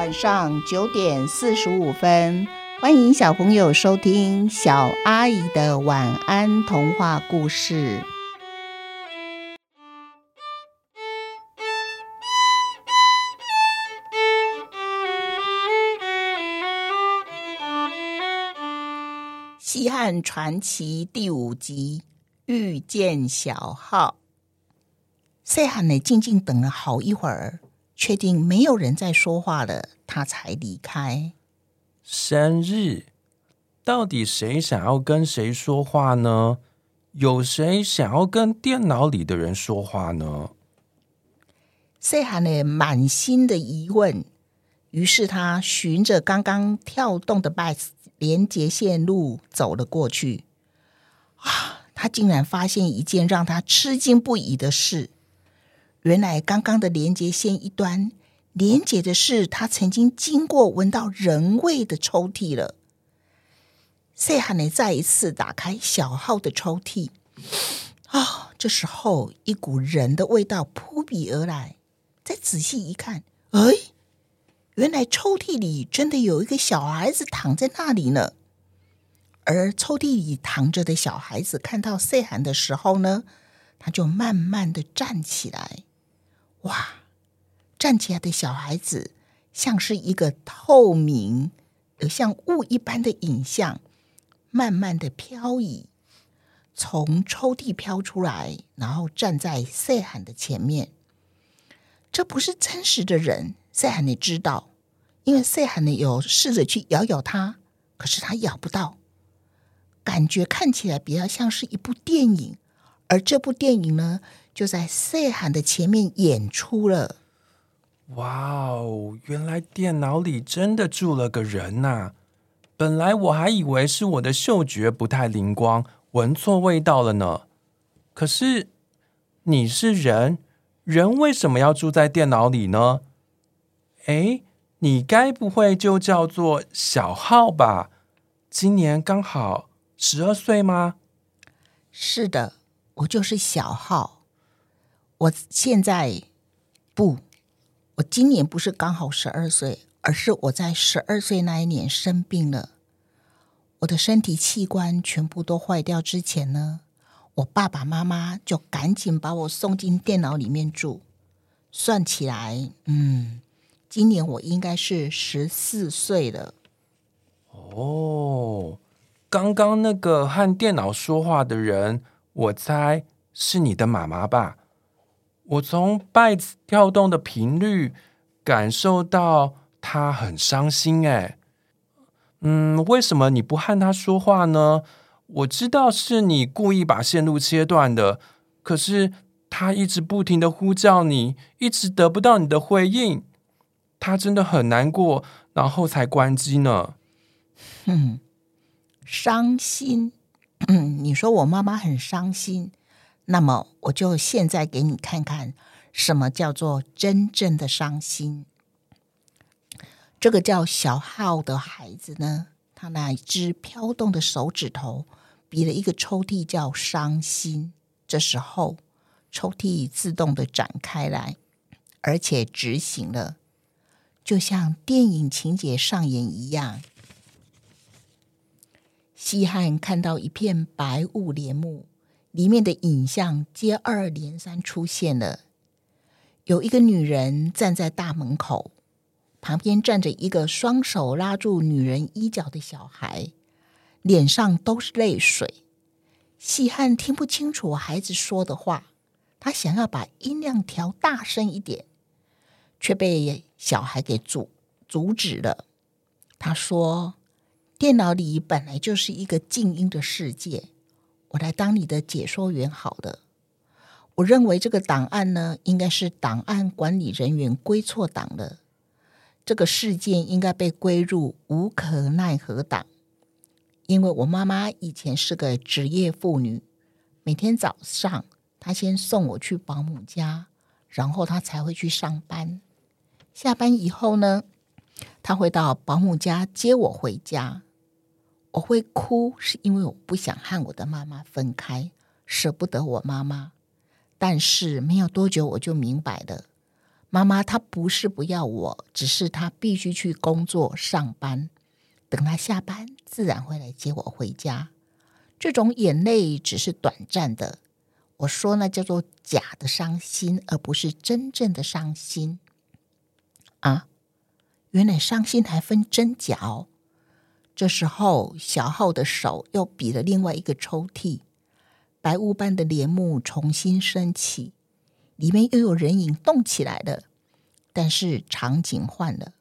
晚上九点四十五分，欢迎小朋友收听小阿姨的晚安童话故事。《西汉传奇》第五集《遇见小号》。细汉呢，静静等了好一会儿，确定没有人在说话了，他才离开。生日，到底谁想要跟谁说话呢？有谁想要跟电脑里的人说话呢？细汉呢，满心的疑问，于是他循着刚刚跳动的 bytes 连接线路走了过去，啊！他竟然发现一件让他吃惊不已的事。原来刚刚的连接线一端连接的是他曾经经过闻到人味的抽屉了。细汉呢，再一次打开小号的抽屉，啊、这时候一股人的味道扑鼻而来。再仔细一看，哎！原来抽屉里真的有一个小孩子躺在那里呢，而抽屉里躺着的小孩子看到细汉的时候呢，他就慢慢的站起来。哇，站起来的小孩子像是一个透明、而像雾一般的影像，慢慢的飘移，从抽屉飘出来，然后站在赛罕的前面。这不是真实的人，赛罕你知道。因为赛罕呢有试着去咬咬他，可是他咬不到，感觉看起来比较像是一部电影，而这部电影呢就在细汉的前面演出了。哇哦，原来电脑里真的住了个人呐！本来我还以为是我的嗅觉不太灵光，闻错味道了呢。可是你是人，人为什么要住在电脑里呢？诶。你该不会就叫做小号吧？今年刚好十二岁吗？是的，我就是小号。我现在不，我今年不是刚好十二岁，而是我在十二岁那一年生病了。我的身体器官全部都坏掉之前呢，我爸爸妈妈就赶紧把我送进电脑里面住。算起来，嗯。今年我应该是十四岁了。哦，刚刚那个和电脑说话的人，我猜是你的妈妈吧？我从 bytes 跳动的频率感受到他很伤心。哎，嗯，为什么你不和他说话呢？我知道是你故意把线路切断的，可是他一直不停的呼叫你，一直得不到你的回应。他真的很难过，然后才关机呢。哼，伤心。嗯，你说我妈妈很伤心，那么我就现在给你看看什么叫做真正的伤心。这个叫小号的孩子呢，他那一只飘动的手指头比了一个抽屉，叫伤心。这时候，抽屉自动的展开来，而且执行了。就像电影情节上演一样，西汉看到一片白雾帘幕，里面的影像接二连三出现了。有一个女人站在大门口，旁边站着一个双手拉住女人衣角的小孩，脸上都是泪水。细汉听不清楚孩子说的话，他想要把音量调大声一点。却被小孩给阻阻止了。他说：“电脑里本来就是一个静音的世界，我来当你的解说员好了。我认为这个档案呢，应该是档案管理人员归错档了。这个事件应该被归入无可奈何档，因为我妈妈以前是个职业妇女，每天早上她先送我去保姆家，然后她才会去上班。”下班以后呢，她会到保姆家接我回家。我会哭，是因为我不想和我的妈妈分开，舍不得我妈妈。但是没有多久，我就明白了，妈妈她不是不要我，只是她必须去工作上班。等她下班，自然会来接我回家。这种眼泪只是短暂的。我说那叫做假的伤心，而不是真正的伤心。啊，原来伤心还分真假哦。这时候，小浩的手又比了另外一个抽屉，白雾般的帘幕重新升起。里面又有人影动起来了，但是场景换了，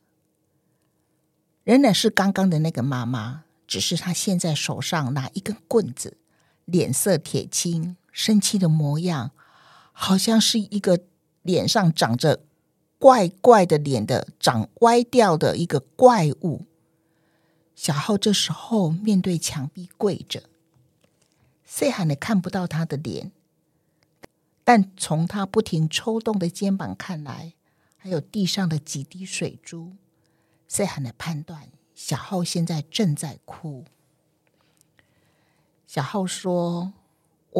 仍然是刚刚的那个妈妈，只是她现在手上拿一根棍子，脸色铁青，生气的模样，好像是一个脸上长着怪怪的脸的、长歪掉的一个怪物。小浩这时候面对墙壁跪着，细汉的看不到他的脸。但从他不停抽动的肩膀看来，还有地上的几滴水珠，细汉的判断，小浩现在正在哭。小浩说：“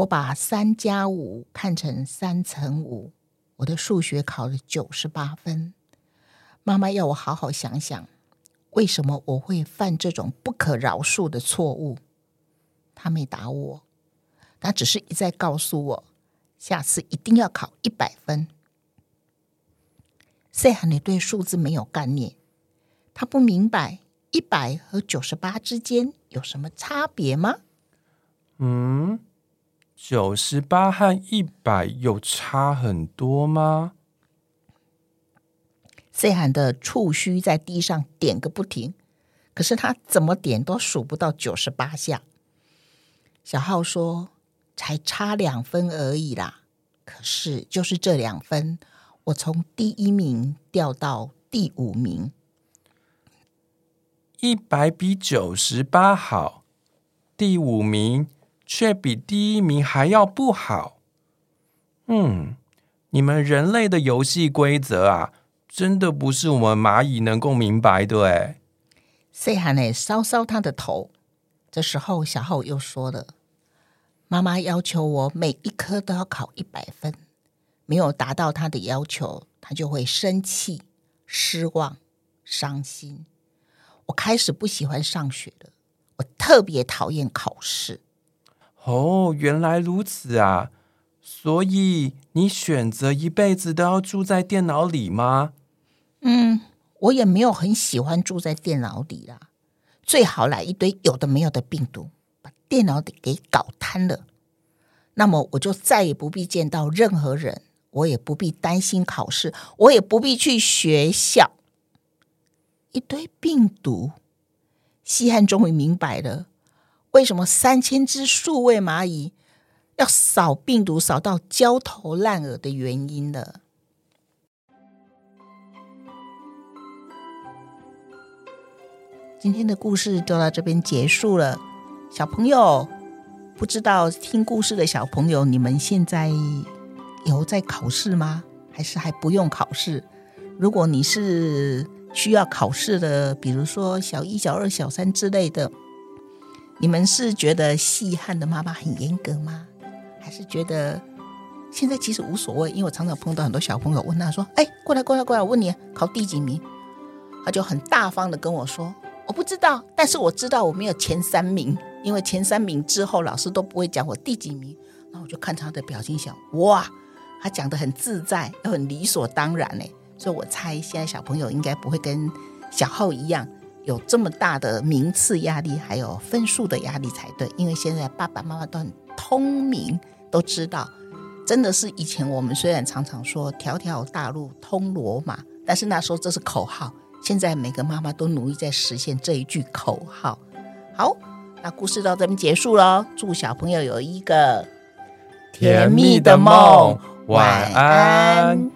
我把三加五看成三乘五，我的数学考了九十八分。妈妈要我好好想想，为什么我会犯这种不可饶恕的错误。他没打我，他只是一再告诉我。”下次一定要考一百分。细汉你对数字没有概念，他不明白一百和九十八之间有什么差别吗？嗯，九十八和一百有差很多吗？细汉的触须在地上点个不停，可是他怎么点都数不到九十八下。小浩说。才差两分而已啦，可是就是这两分，我从第一名掉到第五名。一百比九十八好，第五名却比第一名还要不好。嗯，你们人类的游戏规则啊，真的不是我们蚂蚁能够明白的哎。细汉呢，搔搔他的头。这时候，小浩又说了。妈妈要求我每一科都要考一百分，没有达到她的要求，她就会生气、失望、伤心。我开始不喜欢上学了，我特别讨厌考试。哦，原来如此啊！所以你选择一辈子都要住在电脑里吗？嗯，我也没有很喜欢住在电脑里啦，最好来一堆有的没有的病毒。把电脑得给搞瘫了，那么我就再也不必见到任何人，我也不必担心考试，我也不必去学校。一堆病毒，西汉终于明白了为什么三千只数位蚂蚁要扫病毒扫到焦头烂额的原因了。今天的故事就到这边结束了。小朋友，不知道听故事的小朋友，你们现在有在考试吗？还是还不用考试？如果你是需要考试的，比如说小一、小二、小三之类的，你们是觉得细汉的妈妈很严格吗？还是觉得现在其实无所谓？因为我常常碰到很多小朋友问他说：“哎，过来，过来，过来，我问你考第几名？”他就很大方的跟我说：“我不知道，但是我知道我没有前三名。”因为前三名之后，老师都不会讲我第几名，然后我就看他的表情想，哇，他讲得很自在，又很理所当然呢。所以我猜现在小朋友应该不会跟小浩一样有这么大的名次压力，还有分数的压力才对。因为现在爸爸妈妈都很聪明，都知道，真的是以前我们虽然常常说“条条大路通罗马”，但是那时候这是口号，现在每个妈妈都努力在实现这一句口号。好。那故事到这边结束了，祝小朋友有一个甜蜜的梦，晚安。